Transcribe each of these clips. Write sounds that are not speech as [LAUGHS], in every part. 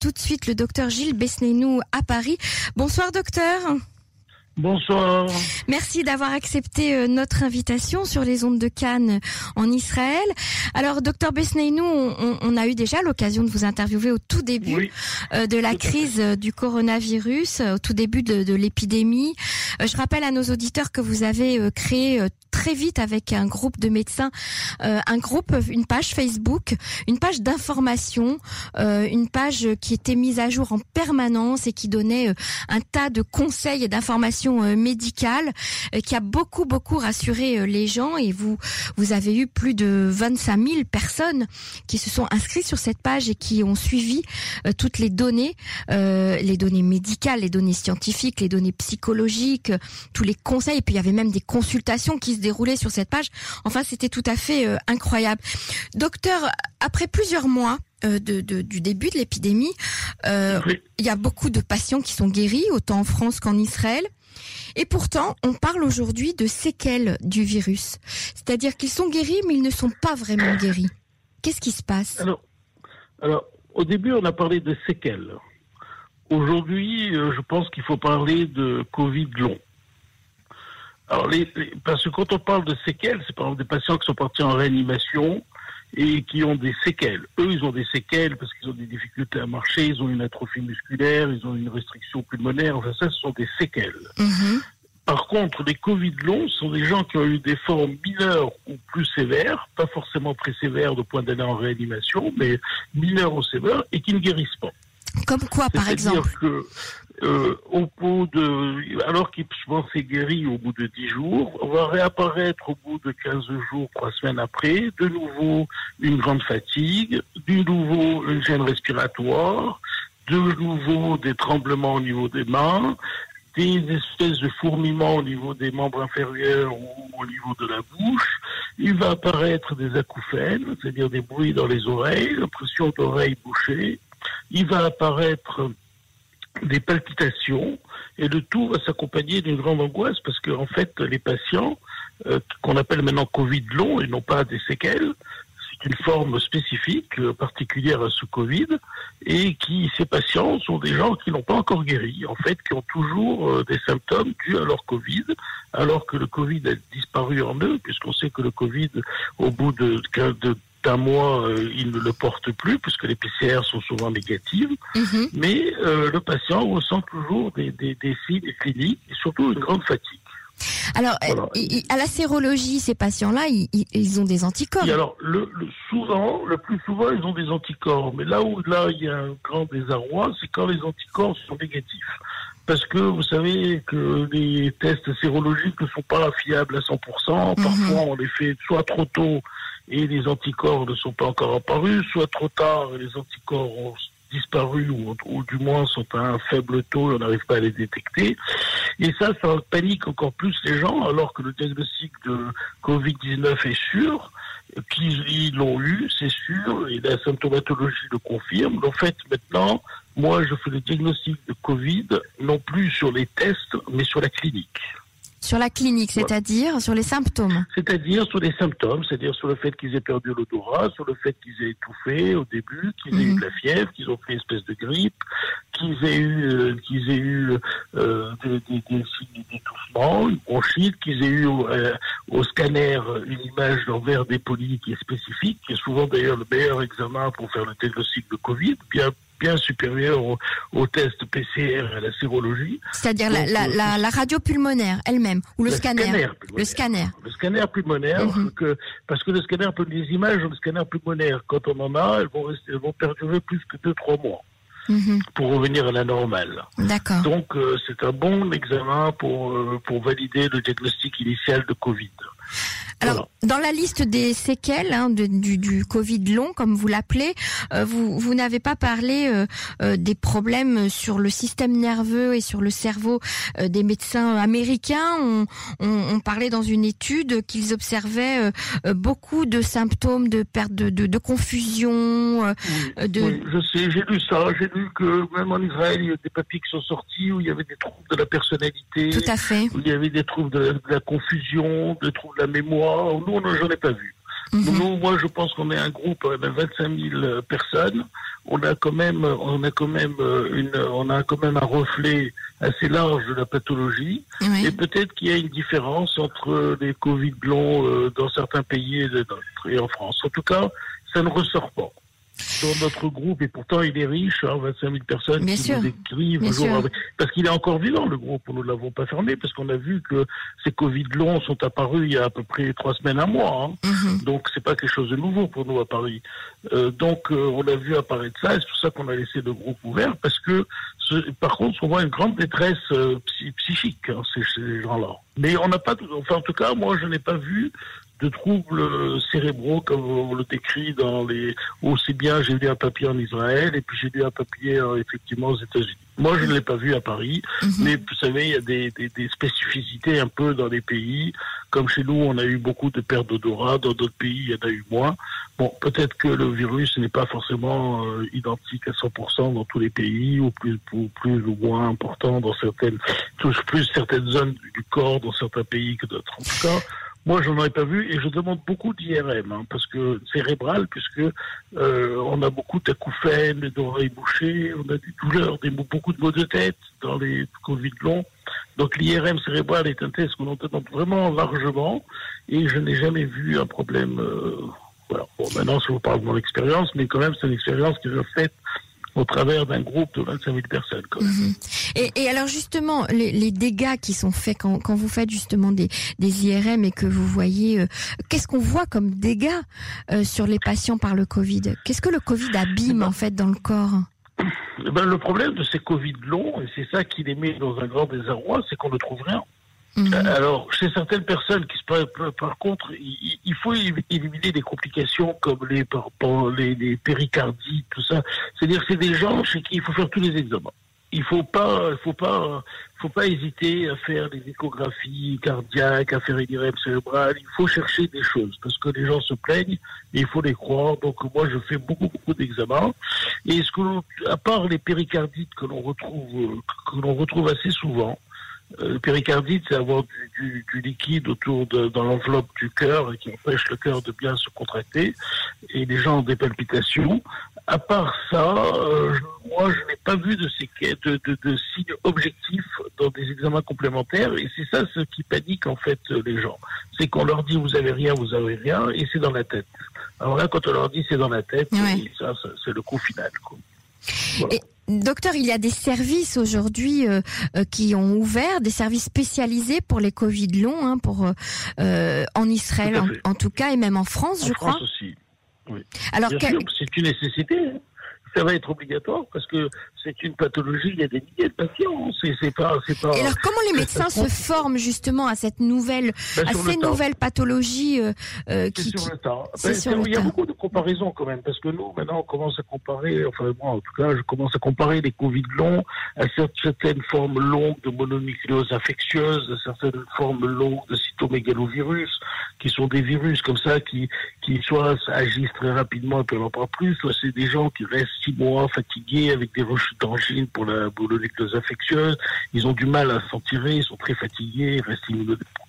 tout de suite le docteur Gilles Besnénou à Paris. Bonsoir docteur. Bonsoir. Merci d'avoir accepté euh, notre invitation sur les ondes de Cannes en Israël. Alors, docteur Besneinou, on, on, a eu déjà l'occasion de vous interviewer au tout début euh, de la crise euh, du coronavirus, au tout début de, de l'épidémie. je rappelle à nos auditeurs que vous avez créé très vite avec un groupe de médecins, un groupe, une page Facebook, une page d'information, une page qui était mise à jour en permanence et qui donnait un tas de conseils et d'informations euh, médicale euh, qui a beaucoup beaucoup rassuré euh, les gens et vous vous avez eu plus de 25 000 personnes qui se sont inscrites sur cette page et qui ont suivi toutes les données, les données médicales, les données scientifiques, les données psychologiques, tous les conseils. Et puis il y avait même des consultations qui se déroulaient sur cette page. Enfin, c'était tout à fait incroyable. Docteur, après plusieurs mois, de, de, du début de l'épidémie. Euh, Il y a beaucoup de patients qui sont guéris, autant en France qu'en Israël. Et pourtant, on parle aujourd'hui de séquelles du virus. C'est-à-dire qu'ils sont guéris, mais ils ne sont pas vraiment guéris. Qu'est-ce qui se passe? Alors, au début, on a parlé de séquelles. Aujourd'hui, euh, je pense qu'il faut parler de Covid long. Alors, les, parce que quand on parle de séquelles, c'est par exemple des patients qui sont partis en réanimation, et qui ont des séquelles. Eux, ils ont des séquelles parce qu'ils ont des difficultés à marcher, ils ont une atrophie musculaire, ils ont une restriction pulmonaire. Enfin, ça, ce sont des séquelles. Mhm. Par contre, les Covid longs sont des gens qui ont eu des formes mineures ou plus sévères, pas forcément très sévères de point d'aller en réanimation, mais mineures ou sévères, et qui ne guérissent pas. Comme quoi, par exemple que, euh, au bout de, alors qu'il s'est guéri au bout de 10 jours, on va réapparaître au bout de 15 jours, 3 semaines après, de nouveau une grande fatigue, de nouveau une gêne respiratoire, de nouveau des tremblements au niveau des mains, des espèces de fourmillements au niveau des membres inférieurs ou au niveau de la bouche. Il va apparaître des acouphènes, c'est-à-dire des bruits dans les oreilles, l'impression d'oreilles bouchées. Il va apparaître des palpitations et le tout va s'accompagner d'une grande angoisse parce qu'en en fait les patients euh, qu'on appelle maintenant Covid long et non pas des séquelles, c'est une forme spécifique euh, particulière à ce Covid et qui ces patients sont des gens qui n'ont pas encore guéri en fait qui ont toujours euh, des symptômes dus à leur Covid alors que le Covid a disparu en eux puisqu'on sait que le Covid au bout de, de d'un mois, euh, il ne le porte plus, puisque les PCR sont souvent négatives, mhm. mais euh, le patient ressent toujours des, des, des signes cliniques et surtout une grande fatigue. Alors, à la sérologie, ces patients-là, ils, ont des anticorps. alors, le, souvent, le plus souvent, ils ont des anticorps. Mais là où là il y a un grand désarroi, c'est quand les anticorps sont négatifs. Parce que vous savez que les tests sérologiques ne sont pas fiables à 100%. Mhm. Parfois, on les fait soit trop tôt et les anticorps ne sont pas encore apparus, soit trop tard les anticorps ont disparu ou, du moins sont à un faible taux et on n'arrive pas à les détecter. Et ça, ça panique encore plus les gens alors que le diagnostic de Covid-19 est sûr, qu'ils l'ont eu, c'est sûr, et la symptomatologie le confirme. En fait, maintenant, moi, je fais le diagnostic de Covid non plus sur les tests, mais sur la clinique. Sur la clinique, c'est-à-dire sur les symptômes C'est-à-dire sur les symptômes, c'est-à-dire sur le fait qu'ils aient perdu l'odorat, sur le fait qu'ils aient étouffé au début, qu'ils aient eu mhm. de la fièvre, qu'ils ont fait une espèce de grippe, qu'ils aient eu, euh, qu'ils aient eu euh, des, des, des, signes d'étouffement, une bronchite, qu'ils aient eu euh, au scanner une image d'envers dépoli qui est spécifique, qui est souvent d'ailleurs le meilleur examen pour faire le diagnostic de Covid, bien bien supérieur au, au, test PCR et à la sérologie. C'est-à-dire la, la, la, la, radio pulmonaire elle-même ou le, scanner. Le scanner. Le scanner pulmonaire, mhm. que, parce que le scanner peut des images, le scanner pulmonaire, quand on en a, elles vont, rester, elles vont perdurer plus que 2-3 mois. Mhm. pour revenir à la normale. D'accord. Donc euh, c'est un bon examen pour euh, pour valider le diagnostic initial de Covid. Alors, dans la liste des séquelles hein, du, du, Covid long, comme vous l'appelez, euh, vous, vous n'avez pas parlé euh, euh, des problèmes sur le système nerveux et sur le cerveau des médecins américains. On, on, parlait dans une étude qu'ils observaient beaucoup de symptômes de perte de, de, de confusion. de... Oui, je sais, j'ai lu ça. J'ai lu que même en Israël, il y a des papiers qui sont sortis où il y avait des troubles de la personnalité. Tout à fait. Où il y avait des troubles de de la confusion, des troubles de la mémoire nous, j'en ai pas vu. Mhm. moi, je pense qu'on est un groupe de 25 000 personnes. On a quand même, on a quand même une, on a quand même un reflet assez large de la pathologie. Et peut-être qu'il y a une différence entre les Covid longs dans certains pays et, et en France. En tout cas, ça ne ressort pas dans notre groupe, et pourtant il est riche, hein, 25 000 personnes qui nous écrivent jour Parce qu'il est encore vivant, le groupe, nous ne l'avons pas fermé, parce qu'on a vu que ces Covid longs sont apparus il y a à peu près trois semaines, un mois. Hein. Mm-hmm. Donc c'est pas quelque chose de nouveau pour nous à Paris. Euh, donc euh, on a vu apparaître ça, et c'est pour ça qu'on a laissé le groupe ouvert, parce que par contre, on voit une grande détresse euh, psychique hein, chez, ces gens-là. Mais on n'a pas, enfin en tout cas, moi je n'ai pas vu de troubles cérébraux comme on le décrit dans les aussi bien j'ai lu un papier en Israël et puis j'ai lu un papier euh, effectivement aux États-Unis. Moi je ne l'ai pas vu à Paris, mhm. mais vous savez il y a des, des, spécificités un peu dans les pays. Comme chez nous on a eu beaucoup de pertes d'odorat, dans d'autres pays il y en a eu moins. Bon peut-être que le virus n'est pas forcément euh, identique à 100% dans tous les pays ou plus, plus ou moins important dans certaines touche plus certaines zones du corps dans certains pays que d'autres. En tout cas moi, je n'en ai pas vu et je demande beaucoup d'IRM, hein, parce que cérébral, puisque euh, on a beaucoup d'acouphènes, d'oreilles bouchées, on a des douleurs, des, beaucoup de maux de tête dans les Covid longs. Donc l'IRM cérébral est un test qu'on entend vraiment largement et je n'ai jamais vu un problème. Euh, voilà. Bon, maintenant, je vous parle de mon expérience, mais quand même, c'est une expérience que j'ai faite au travers d'un groupe de 25 000 personnes. Mhm. Et, alors justement, les, dégâts qui sont faits quand, vous faites justement des, IRM et que vous voyez, euh, qu'est-ce qu'on voit comme dégâts euh, sur les patients par le Covid? Qu'est-ce que le Covid abîme en fait dans le corps? Eh ben, Le problème de ces Covid longs, et c'est ça qui les met dans un grand désarroi, c'est qu'on ne trouve rien. Mhm. Euh, alors, chez certaines personnes qui se par contre, il, faut éliminer des complications comme les, les, les péricardites, tout ça. C'est-à-dire, c'est des gens chez qui il faut faire tous les examens. Il faut pas, faut pas, faut pas hésiter à faire des échographies cardiaques, à faire une IRM cérébrale. Il faut chercher des choses parce que les gens se plaignent et il faut les croire. Donc moi, je fais beaucoup, beaucoup d'examens. Et ce que, à part les péricardites que l'on retrouve, que l'on retrouve assez souvent, le péricardite, c'est avoir du, liquide autour de dans l'enveloppe du cœur et qui empêche le cœur de bien se contracter. Et les gens ont des palpitations. À part ça, euh, moi, je n'ai pas vu de, de, de, de, signes objectifs dans des examens complémentaires. Et c'est ça ce qui panique en fait les gens. C'est qu'on leur dit vous avez rien, vous avez rien, et c'est dans la tête. Alors là, quand on leur dit c'est dans la tête, ça, c'est le coup final. Quoi. Docteur, il y a des services aujourd'hui euh, euh, qui ont ouvert, des services spécialisés pour les Covid longs, hein, pour euh, en Israël en, tout cas, et même en France, je crois. France aussi. Oui. Alors, c'est une nécessité. Hein. Ça va être obligatoire parce que c'est une pathologie, il y a des milliers de patients. C'est pas, c'est pas. Et alors, comment les médecins se forment justement à cette nouvelle, ben, à ces nouvelles pathologies euh, euh qui, sur le temps. Ben, il y a beaucoup de comparaisons quand même, parce que nous, maintenant, on commence à comparer. Enfin, moi, en tout cas, je commence à comparer les Covid longs à certaines formes longues de mononucléose infectieuse, à certaines formes longues de cytomégalovirus, qui sont des virus comme ça qui, qui soit agissent très rapidement et puis on pas plus, soit c'est des gens qui restent six mois fatigués avec des rechutes d'angine pour la bouloniclose infectieuse. Ils ont du mal à s'en tirer, ils sont très fatigués, ils restent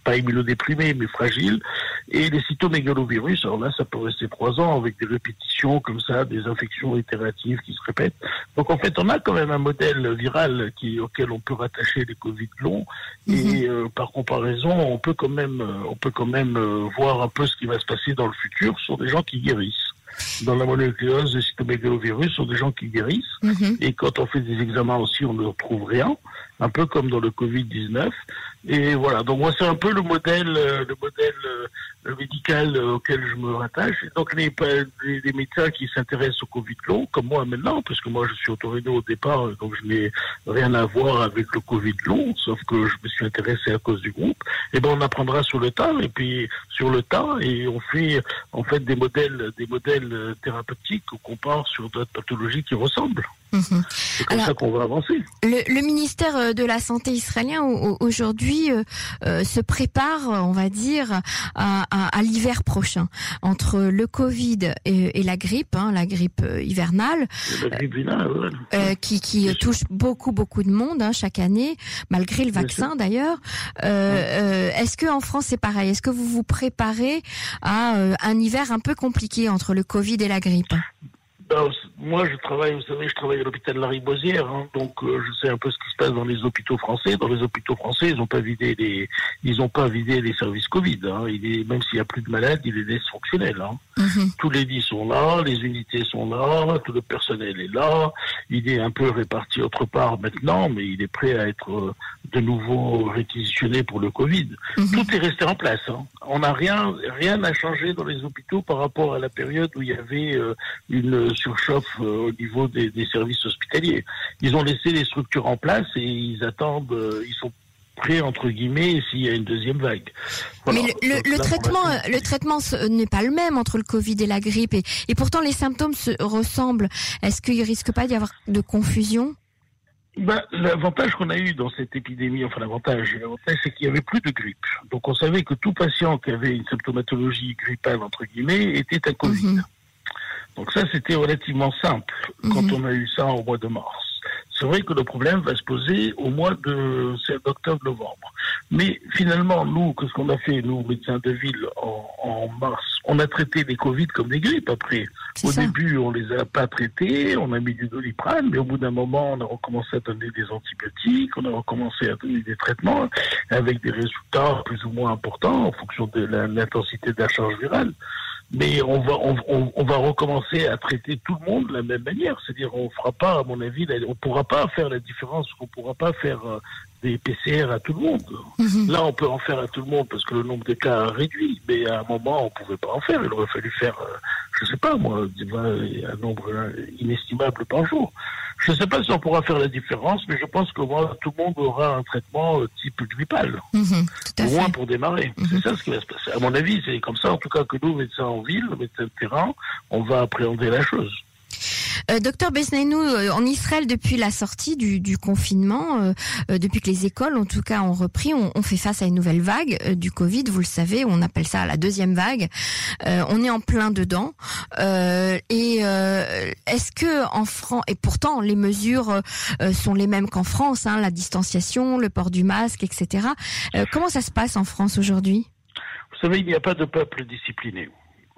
pas immunodéprimés, mais fragiles. Et les cytomégalovirus, alors là, ça peut rester trois ans avec des répétitions comme ça, des infections itératives qui se répètent. Donc en fait, on a quand même un modèle viral qui, auquel on peut rattacher les Covid longs. Et mhm. euh, par comparaison, on peut quand même, on peut quand même euh, voir un peu ce qui va se passer dans le futur sur des gens qui guérissent dans la mononucléose des cytomégalovirus sont des gens qui guérissent. Mhm. Et quand on fait des examens aussi, on ne retrouve rien, un peu comme dans le Covid-19. Et voilà, donc moi c'est un peu le modèle, euh, le modèle euh, médical euh, auquel je me rattache. Et donc les, les, médecins qui s'intéressent au Covid long, comme moi maintenant, parce que moi je suis autorité au départ, donc je n'ai rien à voir avec le Covid long, sauf que je me suis intéressé à cause du groupe. Et eh ben on apprendra sur le tas, et puis sur le tas, et on fait en fait des modèles, des modèles thérapeutiques qu'on compare sur d'autres pathologies qui ressemblent. Mhm. C'est comme ça qu'on va avancer. Le, ministère euh, de la Santé israélien aujourd'hui euh, euh, se prépare, on va dire, à, l'hiver prochain entre le Covid et, la grippe, hein, la grippe hivernale, qui, qui touche beaucoup beaucoup de monde hein, chaque année, malgré le vaccin d'ailleurs. Est-ce que en France c'est pareil? Est-ce que vous vous préparez à un hiver un peu compliqué entre le Covid et la grippe ben, moi, je travaille, vous savez, je travaille à l'hôpital de la Ribosière, hein, donc euh, je sais un peu ce qui se passe dans les hôpitaux français. Dans les hôpitaux français, ils n'ont pas vidé les, ils n'ont pas vidé les services Covid. Hein. Il est, même s'il y a plus de malades, il est dysfonctionnel. Hein. Mhm. Tous les lits sont là, les unités sont là, tout le personnel est là. Il est un peu réparti autre part maintenant, mais il est prêt à être euh, de nouveau réquisitionné pour le Covid. Mhm. Tout est resté en place. Hein. On n'a rien, rien n'a changé dans les hôpitaux par rapport à la période où il y avait euh, une surchauffe euh, au niveau des, services hospitaliers. Ils ont laissé les structures en place et ils attendent, euh, ils sont prêts entre guillemets s'il y a une deuxième vague. Mais le, traitement, le traitement n'est pas le même entre le Covid et la grippe et, et pourtant les symptômes se ressemblent. Est-ce qu'il risque pas d'y avoir de confusion? Ben, l'avantage qu'on a eu dans cette épidémie, enfin l'avantage, l'avantage c'est qu'il y avait plus de grippe. Donc on savait que tout patient qui avait une symptomatologie grippale entre guillemets était un Covid. Mhm. Donc ça, c'était relativement simple quand mhm. on a eu ça au mois de mars. C'est vrai que le problème va se poser au mois de d'octobre-novembre. Mais finalement, nous, qu'est-ce qu'on a fait, nous, médecins de ville, en, mars? On a traité les Covid comme des grippes après. Au début, on les a pas traités, on a mis du doliprane, mais au bout d'un moment, on a recommencé à donner des antibiotiques, on a recommencé à donner des traitements avec des résultats plus ou moins importants en fonction de l'intensité de la charge virale mais on va on, on, va recommencer à traiter tout le monde de la même manière. C'est-à-dire on fera pas, à mon avis, on pourra pas faire la différence, on pourra pas faire euh, des PCR à tout le monde. Mhm. Là, on peut en faire à tout le monde parce que le nombre de cas a réduit, mais à un moment, on pouvait pas en faire. Il aurait fallu faire, euh, je sais pas moi, un nombre inestimable par jour. Je ne sais pas si on pourra faire la différence, mais je pense que moi, tout le monde aura un traitement euh, type grippal, mhm, au moins pour démarrer. Mhm. C'est ça ce qui va se passer. À mon avis, c'est comme ça, en tout cas, que nous, médecins en ville, terrain, on va appréhender la chose. Euh, docteur Besnainou, euh, en Israël, depuis la sortie du, confinement, euh, depuis que les écoles, en tout cas, ont repris, on, fait face à une nouvelle vague du Covid. Vous le savez, on appelle ça la deuxième vague. on est en plein dedans. et est-ce que en France, et pourtant les mesures sont les mêmes qu'en France, hein, la distanciation, le port du masque, etc. comment ça se passe en France aujourd'hui? Vous savez, il n'y a pas de peuple discipliné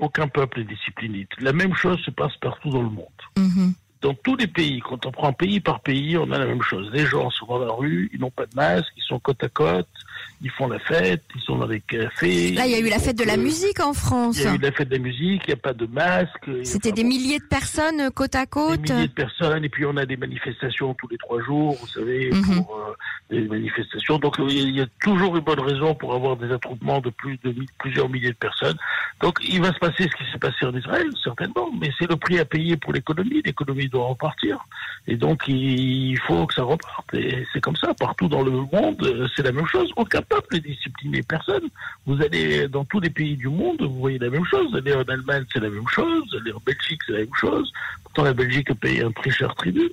aucun peuple est discipliné. La même chose se passe partout dans le monde. Mhm. Dans tous les pays, quand on prend pays par pays, on a la même chose. Les gens sont dans la rue, ils n'ont pas de masque, ils sont côte à côte, ils font la fête, ils sont dans les cafés. Là, il y a eu la fête de la musique en France. Il y a eu la fête de la musique, il n'y a pas de masque. C'était des milliers de personnes euh, côte à côte. Des milliers de personnes, et puis on a des manifestations tous les trois jours, vous savez, mhm. pour euh, des manifestations. Donc il y a toujours une bonne raison pour avoir des attroupements de plus de plusieurs milliers de personnes. Donc il va se passer ce qui s'est passé en Israël, certainement, mais c'est le prix à payer pour l'économie. L'économie doit repartir, et donc il faut que ça reparte. Et c'est comme ça partout dans le monde, c'est la même chose. Aucun peuple est discipliné, personne. Vous allez dans tous les pays du monde, vous voyez la même chose. Allez en Allemagne, c'est la même chose. Allez en Belgique, c'est la même chose. Pourtant, la Belgique paye un très cher tribut.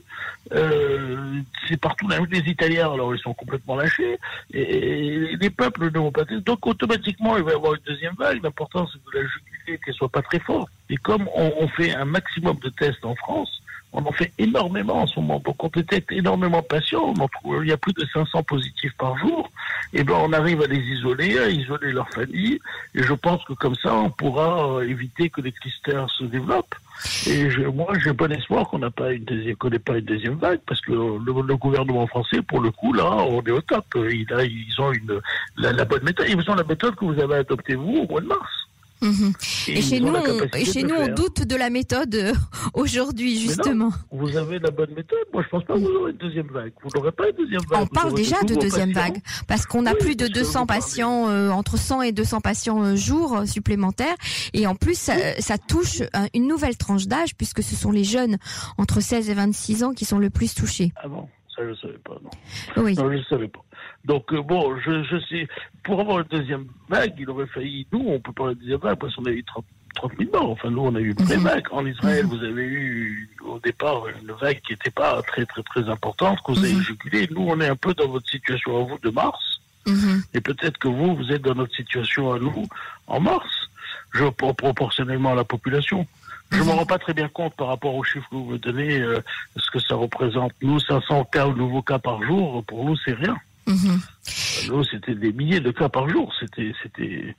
Euh, c'est partout la Les Italiens, alors ils sont complètement lâchés. Et, les peuples ne vont pas. Donc automatiquement, il va y avoir une deuxième vague. L'important, c'est de la juguler, qu'elle soit pas très forte. Et comme on fait un maximum de tests en France, on en fait énormément en ce moment. Donc on détecte énormément de patients. On en trouve, il y a plus de 500 positifs par jour. Et ben on arrive à les isoler, à isoler leur famille. Et je pense que comme ça, on pourra euh, éviter que les clusters se développent. Et moi, j'ai bon espoir qu'on n'a pas une deuxième, qu'on n'ait pas une deuxième vague, parce que le, gouvernement français, pour le coup, là, on est au top. Il ils ont une, la, la bonne méthode. Ils ont la méthode que vous avez adoptée vous au mois de mars. Mhm. Et, chez nous, on, et chez nous, on doute de la méthode euh, aujourd'hui, justement. vous avez la bonne méthode. Moi, je pense pas que vous aurez une deuxième vague. Vous n'aurez pas une deuxième vague. On parle déjà de deuxième vague parce qu'on a plus de 200 patients, euh, entre 100 et 200 patients euh, jour supplémentaires. Et en plus, ça, ça touche une nouvelle tranche d'âge puisque ce sont les jeunes entre 16 et 26 ans qui sont le plus touchés. Ah bon Ça, je ne savais pas, non. Oui. Non, je ne savais pas. Donc euh, bon, je, je sais, pour avoir une deuxième vague, il aurait failli, nous, on peut pas avoir une deuxième vague parce qu'on a eu 30 000 morts. Enfin, nous, on a eu une vraie mhm. vague. En Israël, mhm. vous avez eu au départ une vague qui n'était pas très, très, très importante, que vous avez jugulé. Nous, on est un peu dans votre situation à vous de mars. Et peut-être que vous, vous êtes dans notre situation à nous en mars, je, proportionnellement à la population. Je ne me rends pas très bien compte par rapport aux chiffres que vous me donnez, euh, ce que ça représente. Nous, 500 cas ou nouveaux cas par jour, pour nous, c'est rien. Nous, c'était des milliers de cas par jour. C'était, c'était,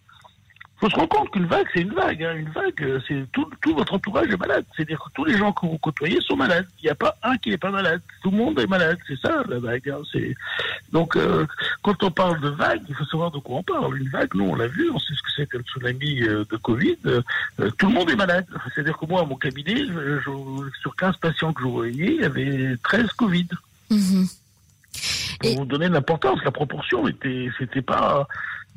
faut se rendre compte qu'une vague, c'est une vague. Hein. Une vague, euh, c'est tout, tout, votre entourage est malade. C'est-à-dire que tous les gens que vous côtoyez sont malades. Il n'y a pas un qui n'est pas malade. Tout le monde est malade. C'est ça la vague. Hein. C'est donc euh, quand on parle de vague, il faut savoir de quoi on parle. Une vague, nous on l'a vu, on sait ce que c'est le tsunami euh, de Covid. tout le monde est malade. C'est-à-dire que moi, à mon cabinet, sur 15 patients que je voyais, il y avait 13 Covid. Mm-hmm. Pour vous donner l'importance, la proportion était, c'était pas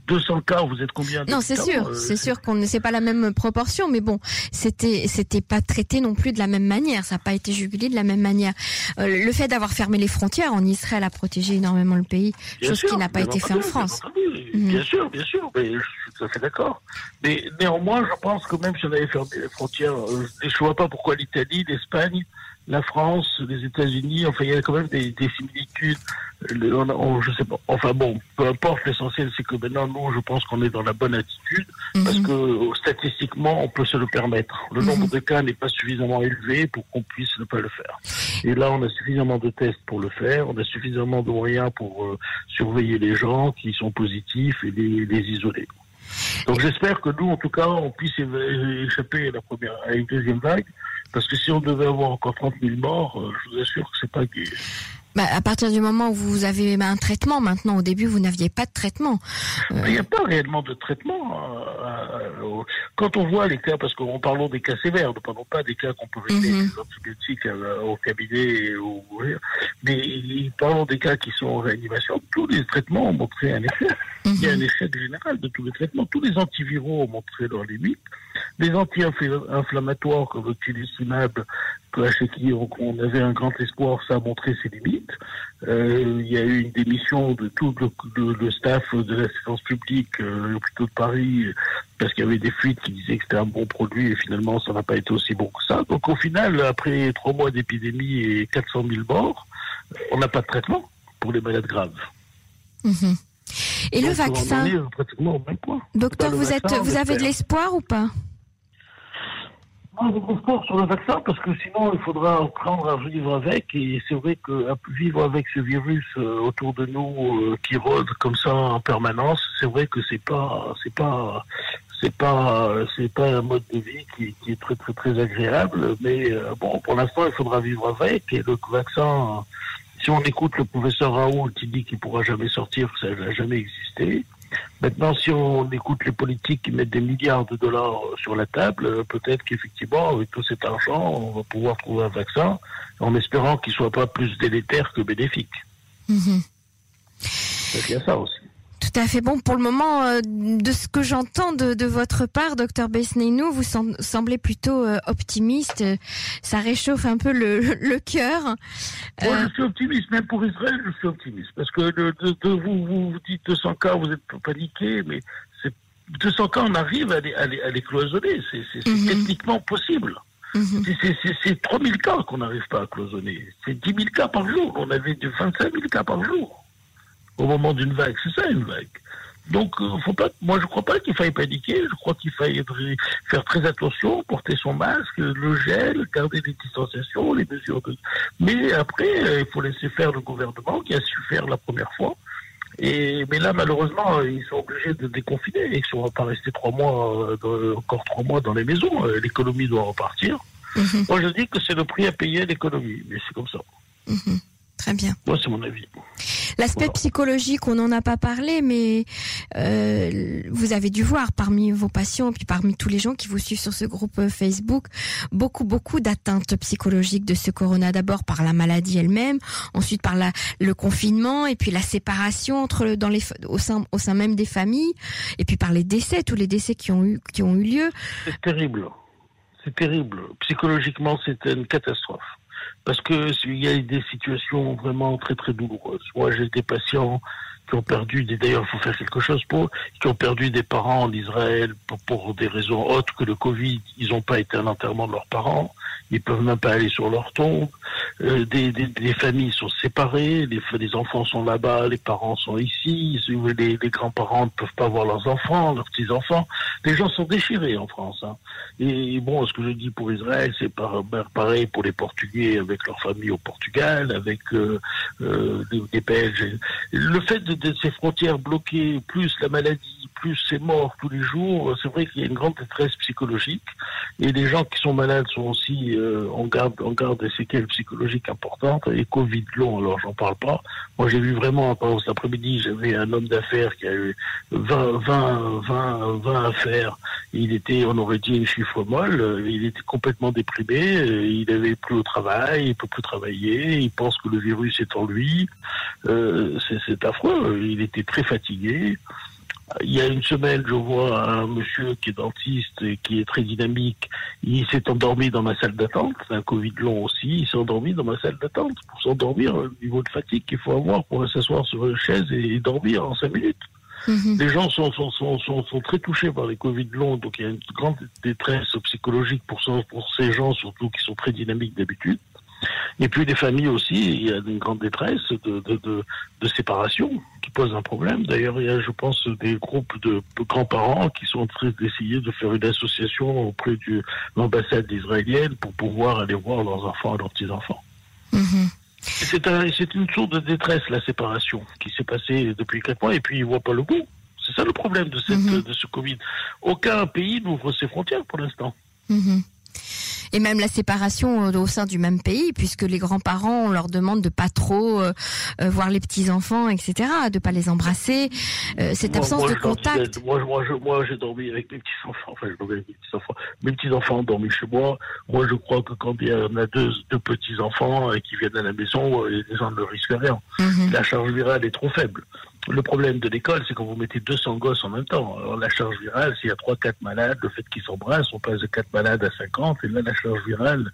200 cas, vous êtes combien Non, c'est sûr, euh, c'est sûr qu'on ne sait pas la même proportion, mais bon, c'était c'était pas traité non plus de la même manière, ça n'a pas été jugulé de la même manière. Euh, le fait d'avoir fermé les frontières en Israël a protégé énormément le pays, chose qui n'a pas été fait en France. Mhm. Bien sûr, bien sûr, mais je suis tout à fait d'accord. Mais néanmoins, je pense que même si on avait fermé les frontières, euh, je ne vois pas pourquoi l'Italie, l'Espagne, la France, les États-Unis, enfin, il y a quand même des, similitudes. je sais pas. Enfin bon, peu importe. L'essentiel, c'est que maintenant, nous, je pense qu'on est dans la bonne attitude parce mhm. que statistiquement, on peut se le permettre. Le mhm. nombre de cas n'est pas suffisamment élevé pour qu'on puisse ne pas le faire. Et là, on a suffisamment de tests pour le faire. On a suffisamment de moyens pour euh, surveiller les gens qui sont positifs et les, les isoler. Donc j'espère que nous, en tout cas, on puisse échapper à la première, à une deuxième vague. Parce que si on devait avoir encore 30 000 morts, euh, je vous assure que c'est pas gai. Bah, à partir du moment où vous avez un traitement, maintenant, au début, vous n'aviez pas de traitement. Euh, il n'y a pas réellement de traitement. Euh, quand on voit les cas, parce qu'on parlons des cas sévères, ne parlons pas des cas qu'on peut régler mhm. des antibiotiques au cabinet, ou, mais parlons des cas qui sont en réanimation. Tous les traitements ont montré un effet. Il y a un mhm. échec général de tous les traitements. Tous les antiviraux ont montré leurs limites. Les anti-inflammatoires comme le tilisumab, chez qui on avait un grand espoir, ça a montré ses limites. Euh, il y a eu une démission de tout le, staff de l'assistance publique, euh, l'hôpital de Paris, parce qu'il y avait des fuites qui disaient que c'était un bon produit et finalement ça n'a pas été aussi bon que ça. Donc au final, après trois mois d'épidémie et 400 000 morts, on n'a pas de traitement pour les malades graves. Mhm. Et le vaccin Docteur, vous, êtes, vous avez de l'espoir ou pas? Moi, de l'espoir sur le vaccin parce que sinon, il faudra apprendre à vivre avec. Et c'est vrai que vivre avec ce virus euh, autour de nous euh, qui rôde comme ça en permanence, c'est vrai que c'est pas, c'est pas, c'est pas, c'est pas un mode de vie qui, est très très très agréable. Mais euh, bon, pour l'instant, il faudra vivre avec. Et le vaccin si on écoute le professeur Raoult qui dit qu'il pourra jamais sortir, ça n'a jamais existé. Maintenant, si on écoute les politiques qui mettent des milliards de dollars sur la table, euh, peut-être qu'effectivement, avec tout cet argent, on va pouvoir trouver un vaccin, en espérant qu'il soit pas plus délétère que bénéfique. Il y a ça aussi. Tout à fait. Bon, pour le moment, euh, de ce que j'entends de, votre part, docteur Besneinou, vous semblez plutôt euh, optimiste. Ça réchauffe un peu le, [LAUGHS] le cœur. Moi, je suis optimiste. Même pour Israël, je suis optimiste. Parce que de, vous, vous, dites 200 cas, vous êtes paniqué, mais 200 cas, on arrive à les, à les, cloisonner. C'est mhm. techniquement possible. Mhm. C'est 3000 cas qu'on n'arrive pas à cloisonner. C'est 10 000 cas par jour. On avait 25 000 cas par jour au moment d'une vague. C'est ça une vague. Donc, euh, faut pas, moi, je crois pas qu'il faille paniquer. Je crois qu'il faille faire très attention, porter son masque, le gel, garder les distanciations, les mesures de. Mais après, euh, il faut laisser faire le gouvernement qui a su faire la première fois. Et mais là, malheureusement, euh, ils sont obligés de déconfiner. Ils ne vont pas rester trois mois, encore trois mois dans les maisons. L'économie doit repartir. Mhm. Moi, je dis que c'est le prix à payer l'économie, mais c'est comme ça. Mhm. Très bien. Moi, c'est mon avis. L'aspect psychologique, on n'en a pas parlé, mais euh, vous avez dû voir parmi vos patients et puis parmi tous les gens qui vous suivent sur ce groupe euh, Facebook, beaucoup, beaucoup d'atteintes psychologiques de ce corona. D'abord par la maladie elle-même, ensuite par la, le confinement et puis la séparation entre dans les au sein au sein même des familles et puis par les décès, tous les décès qui ont eu qui ont eu lieu. C'est terrible. C'est terrible. Psychologiquement, c'était une catastrophe parce que il y a des situations vraiment très très douloureuses. Moi, j'ai des patients qui ont perdu des, d'ailleurs, il faut faire quelque chose pour, qui ont perdu des parents en Israël pour, des raisons autres que le Covid. Ils n'ont pas été à l'enterrement de leurs parents. Ils peuvent même pas aller sur leur tombe. Euh, des, des, des, familles sont séparées. Les, les enfants sont là-bas, les parents sont ici. Les, les grands-parents ne peuvent pas voir leurs enfants, leurs petits-enfants. Les gens sont déchirés en France. Hein. Et bon, ce que je dis pour Israël, c'est pareil pour les Portugais avec leur famille au Portugal, avec euh, euh, les, Belges. Le fait de, ces frontières bloquées, plus la maladie, plus c'est mort tous les jours, c'est vrai qu'il y a une grande détresse psychologique. Et les gens qui sont malades sont aussi euh, en garde en garde des séquelles psychologiques importantes. Et Covid long, alors j'en parle pas. Moi j'ai vu vraiment, cet après-midi, j'avais un homme d'affaires qui a eu 20, 20, 20, 20 affaires. Il était, on aurait dit, une chiffre molle. Il était complètement déprimé. Il avait plus au travail, il peut plus travailler. Il pense que le virus est en lui. Euh, c'est affreux. Il était très fatigué. Il y a une semaine, je vois un monsieur qui est dentiste et qui est très dynamique. Il s'est endormi dans ma salle d'attente. C'est un Covid long aussi. Il s'est endormi dans ma salle d'attente pour s'endormir au niveau de fatigue qu'il faut avoir pour s'asseoir sur une chaise et dormir en cinq minutes. Mhm. Les gens sont, sont, sont, sont, très touchés par les Covid longs, donc il y a une grande détresse psychologique pour, pour ces gens, surtout qui sont très dynamiques d'habitude. Et puis les familles aussi, il y a une grande détresse de, de, de, de séparation qui pose un problème. D'ailleurs, il y a, je pense, des groupes de grands-parents qui sont en train d'essayer de faire une association auprès de l'ambassade israélienne pour pouvoir aller voir leurs enfants et leurs petits-enfants. Mhm. C'est un, une source de détresse, la séparation, qui s'est passée depuis quatre mois, et puis ils ne voient pas le bout. C'est ça le problème de, cette, mhm. de ce Covid. Aucun pays n'ouvre ses frontières pour l'instant. Mhm et même la séparation au sein du même pays, puisque les grands-parents, on leur demande de pas trop euh, euh, voir les petits-enfants, etc., de pas les embrasser, euh, cette absence de contact. Moi, moi, moi j'ai dormi avec mes petits-enfants, enfin, je dormi avec mes petits-enfants. Mes petits-enfants ont dormi chez moi. Moi, je crois que quand il y en a deux, deux petits-enfants qui viennent à la maison, les gens ne risquent rien. Mhm. La charge virale est trop faible. Le problème de l'école, c'est quand vous mettez 200 gosses en même temps. Alors la charge virale, s'il y a 3-4 malades, le fait qu'ils s'embrassent, on passe de 4 malades à 50, et là la charge virale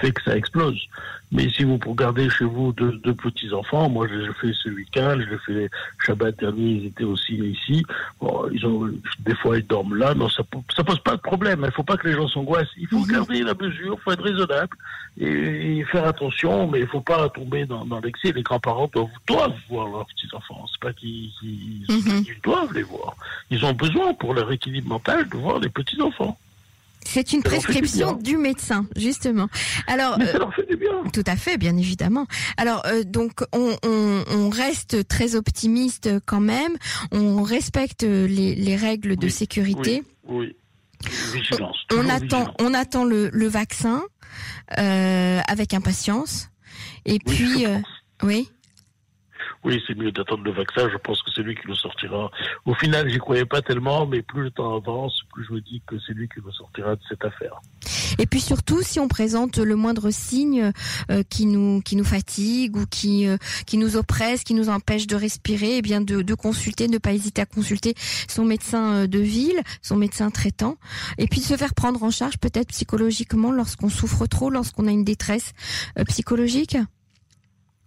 fait que ça explose. Mais si vous regardez chez vous deux, deux petits-enfants, moi j'ai fait ce week-end, j'ai fait Shabbat dernier, ils étaient aussi ici. Bon, ils ont, des fois ils dorment là, non, ça, ça pose pas de problème. Il faut pas que les gens s'angoissent. Il faut mhm. garder la mesure, il faut être raisonnable et, faire attention, mais il faut pas tomber dans, dans l'excès. Les grands-parents doivent, doivent voir leurs petits-enfants. C'est pas qu'ils mhm. doivent les voir. Ils ont besoin pour leur équilibre mental de voir les petits-enfants. C'est une prescription du médecin, justement. Alors, Mais ça euh, leur fait du bien. Tout à fait, bien évidemment. Alors, euh, donc, on, on, on, reste très optimiste quand même. On respecte les, les règles de sécurité. Oui. Vigilance. On attend, on attend le, le vaccin euh, avec impatience. Et puis, euh, oui oui, c'est mieux d'attendre le vaccin. Je pense que c'est lui qui le sortira. Au final, j'y croyais pas tellement, mais plus le temps avance, plus je me dis que c'est lui qui le sortira de cette affaire. Et puis surtout, si on présente le moindre signe euh, qui nous qui nous fatigue ou qui euh, qui nous oppresse, qui nous empêche de respirer, eh bien de, de consulter, ne pas hésiter à consulter son médecin euh, de ville, son médecin traitant, et puis de se faire prendre en charge peut-être psychologiquement lorsqu'on souffre trop, lorsqu'on a une détresse psychologique.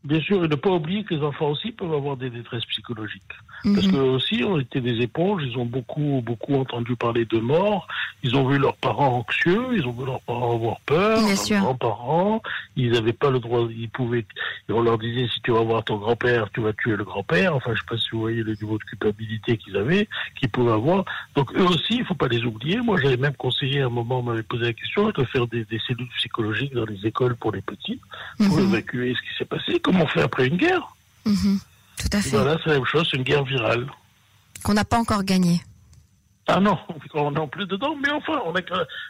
Bien sûr, et ne pas oublier que les enfants aussi peuvent avoir des détresses psychologiques. Parce mhm. que aussi, on était des éponges, ils ont beaucoup, beaucoup entendu parler de mort, ils ont vu leurs parents anxieux, ils ont vu leurs parents avoir peur, leurs grands-parents, ils n'avaient pas le droit, ils pouvaient, on leur disait si tu vas voir ton grand-père, tu vas tuer le grand-père, enfin je sais pas si vous voyez le niveau de culpabilité qu'ils avaient, qu'ils pouvaient avoir. Donc eux aussi, il faut pas les oublier. Moi j'avais même conseillé à un moment, on m'avait posé la question de faire des, cellules psychologiques dans les écoles pour les petits, pour mhm. évacuer ce qui s'est passé, comme on fait après une guerre. Mhm. Tout à fait. Voilà, c'est la même chose, c'est une guerre virale. Qu'on n'a pas encore gagnée. Ah non, on est en plus dedans, mais enfin, on a,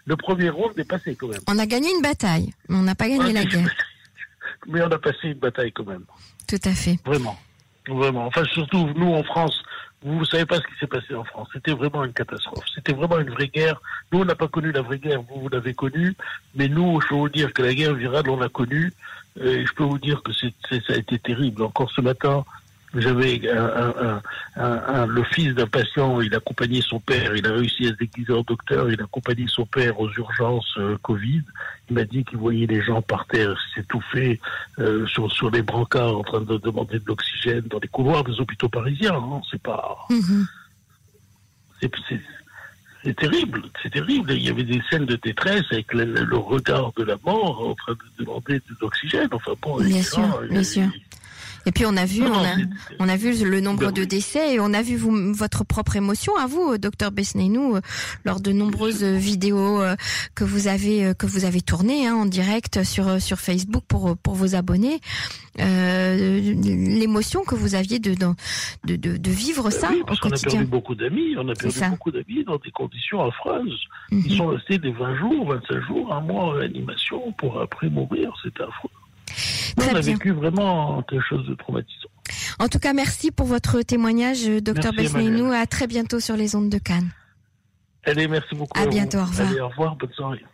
le premier rôle est passé quand même. On a gagné une bataille, mais on n'a pas gagné la guerre. [LAUGHS] mais on a passé une bataille quand même. Tout à fait. Vraiment. Vraiment. Enfin, surtout, nous, en France, vous ne savez pas ce qui s'est passé en France. C'était vraiment une catastrophe. C'était vraiment une vraie guerre. Nous, on n'a pas connu la vraie guerre. Vous, vous l'avez connue. Mais nous, je peux vous dire que la guerre virale, on l'a connue. Et je peux vous dire que c'est, ça a été terrible. Encore ce matin, J'avais un, un, le fils d'un patient, il accompagnait son père, il a réussi à se déguiser en docteur, il a accompagné son père aux urgences euh, Covid. Il m'a dit qu'il voyait les gens par terre s'étouffer euh, sur, sur les brancards en train de demander de l'oxygène dans les couloirs des hôpitaux parisiens. Hein. C'est pas. Mm-hmm. C'est terrible, c'est terrible. Il y avait des scènes de détresse avec le, regard de la mort en train de demander de l'oxygène. Enfin bon, bien sûr, bien sûr. Et puis on a vu, on, a, vu le nombre de décès et on a vu vous, votre propre émotion à vous, docteur Besneinou, euh, lors de nombreuses vidéos euh, que vous avez euh, que vous avez tournées hein, en direct sur sur Facebook pour pour vos abonnés. L'émotion que vous aviez de de, de, de vivre ça oui, parce qu'on a perdu beaucoup d'amis, on a perdu beaucoup d'amis dans des conditions affreuses. Ils mhm. sont restés des 20 jours, 25 jours, un mois en réanimation pour après mourir. C'est affreux on a vécu vraiment quelque chose de traumatisant. En tout cas, merci pour votre témoignage, docteur Besneinou. À très bientôt sur les ondes de Cannes. Allez, merci beaucoup. À, bientôt, au revoir. Allez, au revoir, bonne soirée.